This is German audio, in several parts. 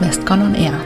Westcon on Air.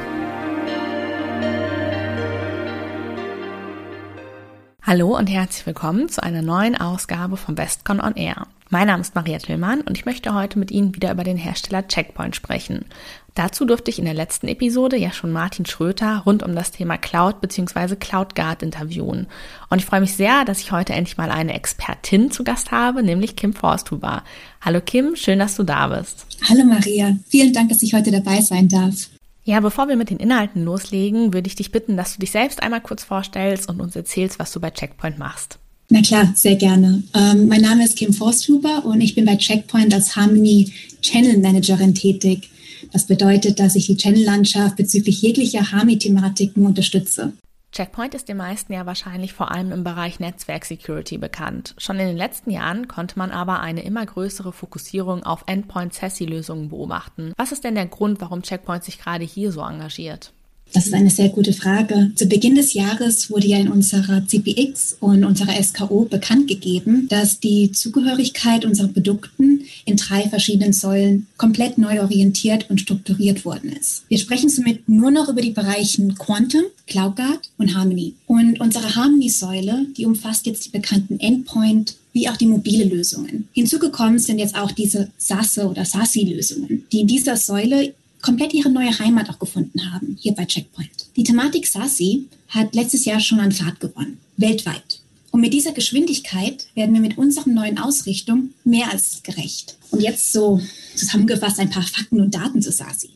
Hallo und herzlich willkommen zu einer neuen Ausgabe von Westcon on Air. Mein Name ist Maria Tillmann und ich möchte heute mit Ihnen wieder über den Hersteller Checkpoint sprechen. Dazu durfte ich in der letzten Episode ja schon Martin Schröter rund um das Thema Cloud bzw. CloudGuard interviewen. Und ich freue mich sehr, dass ich heute endlich mal eine Expertin zu Gast habe, nämlich Kim Forsthuber. Hallo Kim, schön, dass du da bist. Hallo Maria, vielen Dank, dass ich heute dabei sein darf. Ja, bevor wir mit den Inhalten loslegen, würde ich dich bitten, dass du dich selbst einmal kurz vorstellst und uns erzählst, was du bei Checkpoint machst. Na klar, sehr gerne. Ähm, mein Name ist Kim Forsthuber und ich bin bei Checkpoint als Harmony Channel Managerin tätig. Das bedeutet, dass ich die Channel-Landschaft bezüglich jeglicher Harmony-Thematiken unterstütze. Checkpoint ist den meisten ja wahrscheinlich vor allem im Bereich Netzwerk-Security bekannt. Schon in den letzten Jahren konnte man aber eine immer größere Fokussierung auf Endpoint-SASE-Lösungen beobachten. Was ist denn der Grund, warum Checkpoint sich gerade hier so engagiert? Das ist eine sehr gute Frage. Zu Beginn des Jahres wurde ja in unserer CPX und unserer SKO bekannt gegeben, dass die Zugehörigkeit unserer Produkten in drei verschiedenen Säulen komplett neu orientiert und strukturiert worden ist. Wir sprechen somit nur noch über die Bereichen Quantum, CloudGuard und Harmony. Und unsere Harmony-Säule, die umfasst jetzt die bekannten Endpoint, wie auch die mobile Lösungen. Hinzugekommen sind jetzt auch diese SASE oder SASI-Lösungen, die in dieser Säule komplett ihre neue Heimat auch gefunden haben, hier bei Checkpoint. Die Thematik SASI hat letztes Jahr schon an Fahrt gewonnen, weltweit. Und mit dieser Geschwindigkeit werden wir mit unseren neuen Ausrichtung mehr als gerecht. Und jetzt so zusammengefasst ein paar Fakten und Daten zu SASI.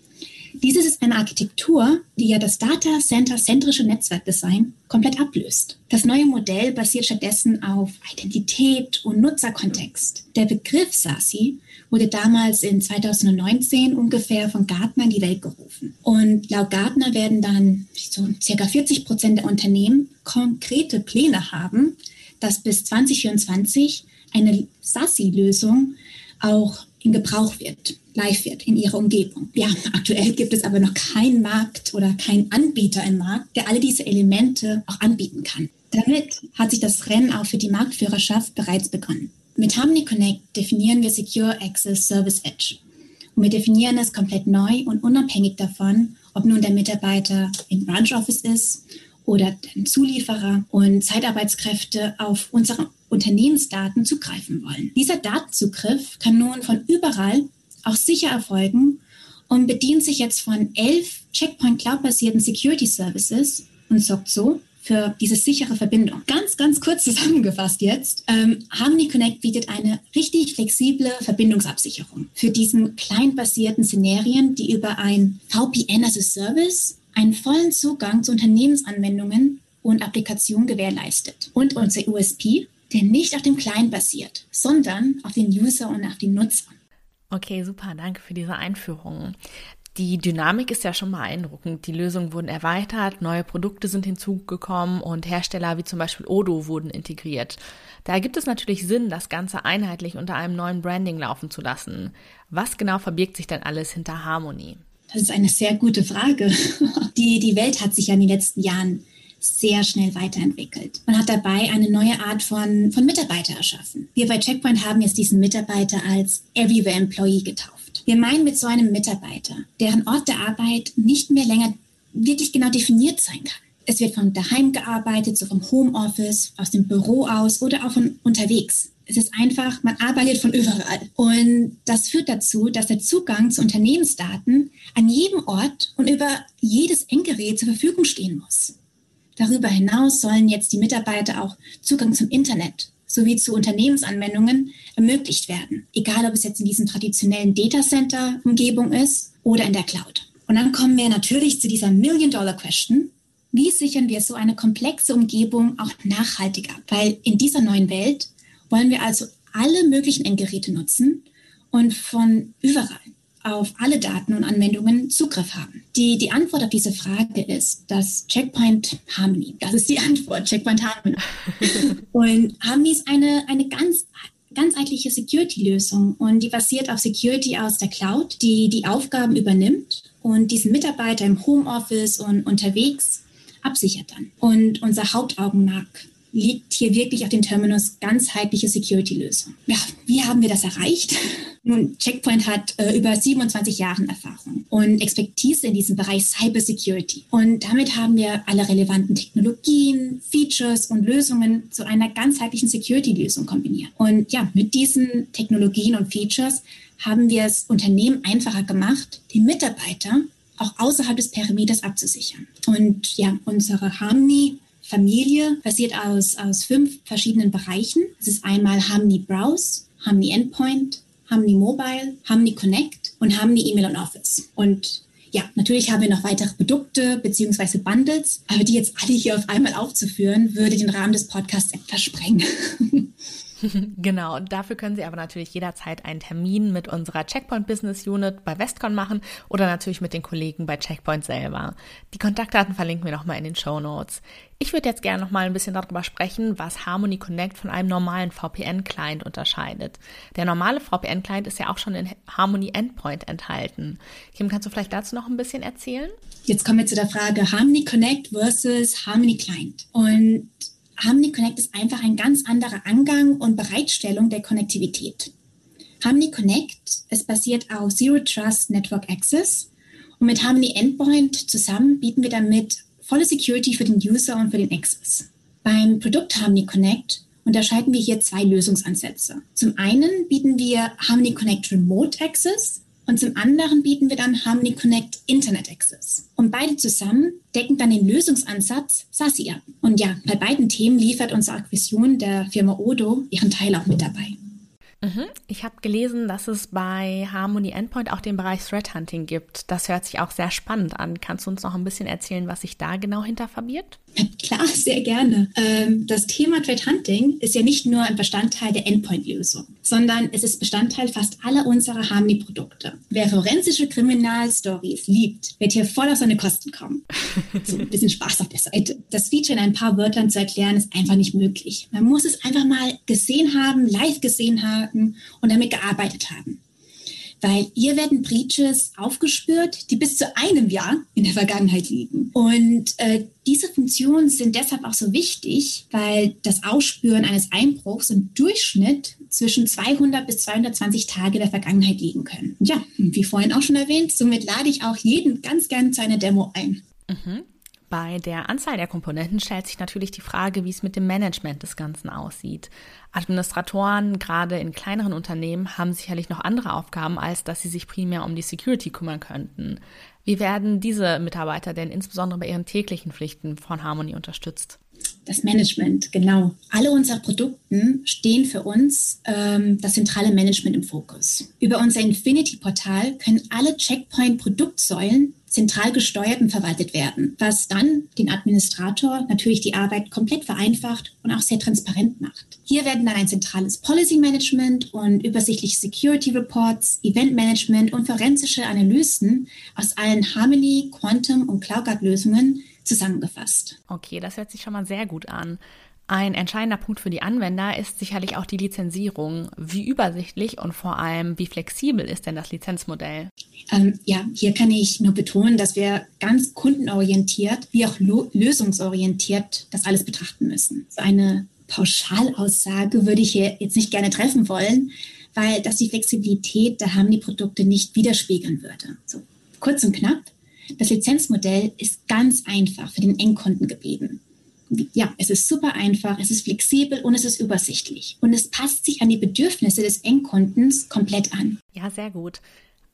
Dieses ist eine Architektur, die ja das Data Center zentrische Netzwerkdesign komplett ablöst. Das neue Modell basiert stattdessen auf Identität und Nutzerkontext. Der Begriff SASI wurde damals in 2019 ungefähr von Gartner in die Welt gerufen. Und laut Gartner werden dann so circa 40 Prozent der Unternehmen konkrete Pläne haben, dass bis 2024 eine SASI-Lösung auch in Gebrauch wird, live wird in ihrer Umgebung. Ja, aktuell gibt es aber noch keinen Markt oder keinen Anbieter im Markt, der alle diese Elemente auch anbieten kann. Damit hat sich das Rennen auch für die Marktführerschaft bereits begonnen. Mit Harmony Connect definieren wir Secure Access Service Edge. Und wir definieren es komplett neu und unabhängig davon, ob nun der Mitarbeiter im Branch Office ist oder ein Zulieferer und Zeitarbeitskräfte auf unsere Unternehmensdaten zugreifen wollen. Dieser Datenzugriff kann nun von überall auch sicher erfolgen und bedient sich jetzt von elf Checkpoint Cloud-basierten Security Services und sorgt so für diese sichere Verbindung. Ganz, ganz kurz zusammengefasst jetzt. Ähm, Harmony Connect bietet eine richtig flexible Verbindungsabsicherung für diesen client-basierten Szenarien, die über ein VPN as a Service einen vollen Zugang zu Unternehmensanwendungen und Applikationen gewährleistet. Und unser USP, der nicht auf dem Client basiert, sondern auf den User und auf den Nutzer. Okay, super, danke für diese Einführung. Die Dynamik ist ja schon beeindruckend. Die Lösungen wurden erweitert, neue Produkte sind hinzugekommen und Hersteller wie zum Beispiel Odo wurden integriert. Da gibt es natürlich Sinn, das Ganze einheitlich unter einem neuen Branding laufen zu lassen. Was genau verbirgt sich denn alles hinter Harmony? Das ist eine sehr gute Frage. Die, die Welt hat sich ja in den letzten Jahren sehr schnell weiterentwickelt. Man hat dabei eine neue Art von, von Mitarbeiter erschaffen. Wir bei Checkpoint haben jetzt diesen Mitarbeiter als Everywhere Employee getauft. Wir meinen mit so einem Mitarbeiter, deren Ort der Arbeit nicht mehr länger wirklich genau definiert sein kann. Es wird von daheim gearbeitet, so vom Homeoffice, aus dem Büro aus oder auch von unterwegs. Es ist einfach, man arbeitet von überall. Und das führt dazu, dass der Zugang zu Unternehmensdaten an jedem Ort und über jedes Endgerät zur Verfügung stehen muss. Darüber hinaus sollen jetzt die Mitarbeiter auch Zugang zum Internet sowie zu Unternehmensanwendungen ermöglicht werden, egal ob es jetzt in diesem traditionellen Datacenter-Umgebung ist oder in der Cloud. Und dann kommen wir natürlich zu dieser Million-Dollar-Question. Wie sichern wir so eine komplexe Umgebung auch nachhaltig ab? Weil in dieser neuen Welt wollen wir also alle möglichen Endgeräte nutzen und von überall auf alle Daten und Anwendungen Zugriff haben? Die, die Antwort auf diese Frage ist, dass Checkpoint Harmony, das ist die Antwort, Checkpoint Harmony. und Harmony ist eine, eine ganz ganzheitliche Security-Lösung und die basiert auf Security aus der Cloud, die die Aufgaben übernimmt und diesen Mitarbeiter im Homeoffice und unterwegs absichert dann. Und unser Hauptaugenmerk liegt hier wirklich auf dem Terminus ganzheitliche Security-Lösung. Ja, wie haben wir das erreicht? Nun, Checkpoint hat äh, über 27 Jahre Erfahrung und Expertise in diesem Bereich Cyber Security. Und damit haben wir alle relevanten Technologien, Features und Lösungen zu einer ganzheitlichen Security-Lösung kombiniert. Und ja, mit diesen Technologien und Features haben wir es Unternehmen einfacher gemacht, die Mitarbeiter auch außerhalb des Perimeters abzusichern. Und ja, unsere Harmony Familie basiert aus, aus fünf verschiedenen Bereichen. Es ist einmal Harmony Browse, Harmony Endpoint, Harmony Mobile, Harmony Connect und Harmony Email und Office. Und ja, natürlich haben wir noch weitere Produkte bzw. Bundles, aber die jetzt alle hier auf einmal aufzuführen, würde den Rahmen des Podcasts etwas sprengen. genau, und dafür können Sie aber natürlich jederzeit einen Termin mit unserer Checkpoint Business Unit bei Westcon machen oder natürlich mit den Kollegen bei Checkpoint selber. Die Kontaktdaten verlinken wir nochmal in den Show Notes. Ich würde jetzt gerne nochmal ein bisschen darüber sprechen, was Harmony Connect von einem normalen VPN-Client unterscheidet. Der normale VPN-Client ist ja auch schon in Harmony Endpoint enthalten. Kim, kannst du vielleicht dazu noch ein bisschen erzählen? Jetzt kommen wir zu der Frage Harmony Connect versus Harmony Client. Und Harmony Connect ist einfach ein ganz anderer Angang und Bereitstellung der Konnektivität. Harmony Connect ist basiert auf Zero Trust Network Access und mit Harmony Endpoint zusammen bieten wir damit volle Security für den User und für den Access. Beim Produkt Harmony Connect unterscheiden wir hier zwei Lösungsansätze. Zum einen bieten wir Harmony Connect Remote Access und zum anderen bieten wir dann Harmony Connect Internet Access. Und beide zusammen decken dann den Lösungsansatz SASI ab. Und ja, bei beiden Themen liefert unsere Akquisition der Firma Odo ihren Teil auch mit dabei. Mhm. Ich habe gelesen, dass es bei Harmony Endpoint auch den Bereich Threat Hunting gibt. Das hört sich auch sehr spannend an. Kannst du uns noch ein bisschen erzählen, was sich da genau hinter verbirgt? Klar, sehr gerne. Ähm, das Thema Threat Hunting ist ja nicht nur ein Bestandteil der Endpoint-Lösung, sondern es ist Bestandteil fast aller unserer Harmony-Produkte. Wer forensische Kriminalstories liebt, wird hier voll auf seine Kosten kommen. So ein bisschen Spaß auf der Seite. Das Feature in ein paar Wörtern zu erklären, ist einfach nicht möglich. Man muss es einfach mal gesehen haben, live gesehen haben und damit gearbeitet haben weil hier werden Breaches aufgespürt, die bis zu einem Jahr in der Vergangenheit liegen. Und äh, diese Funktionen sind deshalb auch so wichtig, weil das Ausspüren eines Einbruchs im Durchschnitt zwischen 200 bis 220 Tage der Vergangenheit liegen können. Ja, wie vorhin auch schon erwähnt, somit lade ich auch jeden ganz gerne zu einer Demo ein. Mhm. Bei der Anzahl der Komponenten stellt sich natürlich die Frage, wie es mit dem Management des Ganzen aussieht. Administratoren, gerade in kleineren Unternehmen, haben sicherlich noch andere Aufgaben, als dass sie sich primär um die Security kümmern könnten. Wie werden diese Mitarbeiter denn insbesondere bei ihren täglichen Pflichten von Harmony unterstützt? Das Management, genau. Alle unsere Produkte stehen für uns ähm, das zentrale Management im Fokus. Über unser Infinity-Portal können alle Checkpoint-Produktsäulen zentral gesteuert und verwaltet werden, was dann den Administrator natürlich die Arbeit komplett vereinfacht und auch sehr transparent macht. Hier werden dann ein zentrales Policy Management und übersichtliche Security Reports, Event Management und forensische Analysen aus allen Harmony, Quantum und CloudGuard Lösungen zusammengefasst. Okay, das hört sich schon mal sehr gut an. Ein entscheidender Punkt für die Anwender ist sicherlich auch die Lizenzierung. Wie übersichtlich und vor allem wie flexibel ist denn das Lizenzmodell? Ähm, ja, hier kann ich nur betonen, dass wir ganz kundenorientiert wie auch lösungsorientiert das alles betrachten müssen. So eine Pauschalaussage würde ich hier jetzt nicht gerne treffen wollen, weil das die Flexibilität der Harmony-Produkte nicht widerspiegeln würde. So, kurz und knapp, das Lizenzmodell ist ganz einfach für den Endkunden geblieben ja, es ist super einfach, es ist flexibel und es ist übersichtlich. Und es passt sich an die Bedürfnisse des Endkundens komplett an. Ja, sehr gut.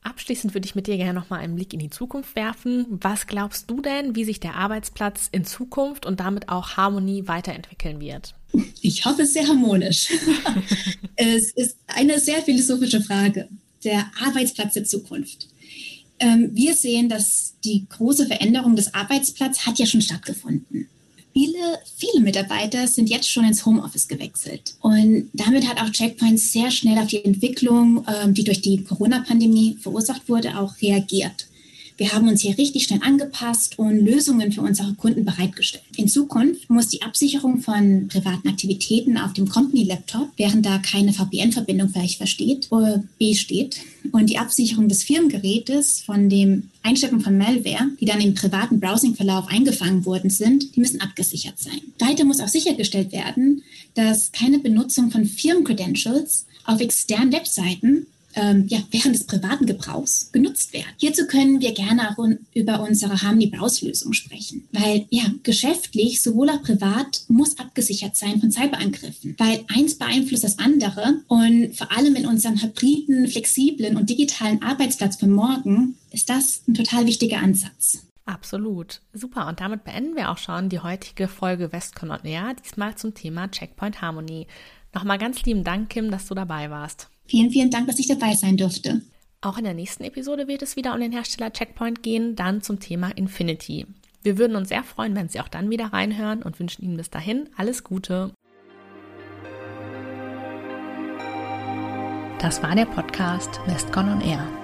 Abschließend würde ich mit dir gerne nochmal einen Blick in die Zukunft werfen. Was glaubst du denn, wie sich der Arbeitsplatz in Zukunft und damit auch Harmonie weiterentwickeln wird? Ich hoffe sehr harmonisch. es ist eine sehr philosophische Frage. Der Arbeitsplatz der Zukunft. Ähm, wir sehen, dass die große Veränderung des Arbeitsplatzes hat ja schon stattgefunden. Viele, viele Mitarbeiter sind jetzt schon ins Homeoffice gewechselt. Und damit hat auch Checkpoint sehr schnell auf die Entwicklung, ähm, die durch die Corona-Pandemie verursacht wurde, auch reagiert. Wir haben uns hier richtig schnell angepasst und Lösungen für unsere Kunden bereitgestellt. In Zukunft muss die Absicherung von privaten Aktivitäten auf dem Company-Laptop, während da keine VPN-Verbindung vielleicht versteht, oder besteht, und die Absicherung des Firmengerätes von dem Einstecken von Malware, die dann im privaten Browsing-Verlauf eingefangen worden sind, die müssen abgesichert sein. Weiter muss auch sichergestellt werden, dass keine Benutzung von Firmen-Credentials auf externen Webseiten ähm, ja, während des privaten Gebrauchs genutzt werden. Hierzu können wir gerne auch un über unsere Harmony-Browse-Lösung sprechen, weil ja, geschäftlich sowohl auch privat muss abgesichert sein von Cyberangriffen, weil eins beeinflusst das andere und vor allem in unserem hybriden, flexiblen und digitalen Arbeitsplatz für morgen ist das ein total wichtiger Ansatz. Absolut. Super. Und damit beenden wir auch schon die heutige Folge Westcon on Air, diesmal zum Thema Checkpoint Harmony. Nochmal ganz lieben Dank, Kim, dass du dabei warst. Vielen, vielen Dank, dass ich dabei sein durfte. Auch in der nächsten Episode wird es wieder um den Hersteller Checkpoint gehen, dann zum Thema Infinity. Wir würden uns sehr freuen, wenn Sie auch dann wieder reinhören und wünschen Ihnen bis dahin alles Gute. Das war der Podcast Westcon on Air.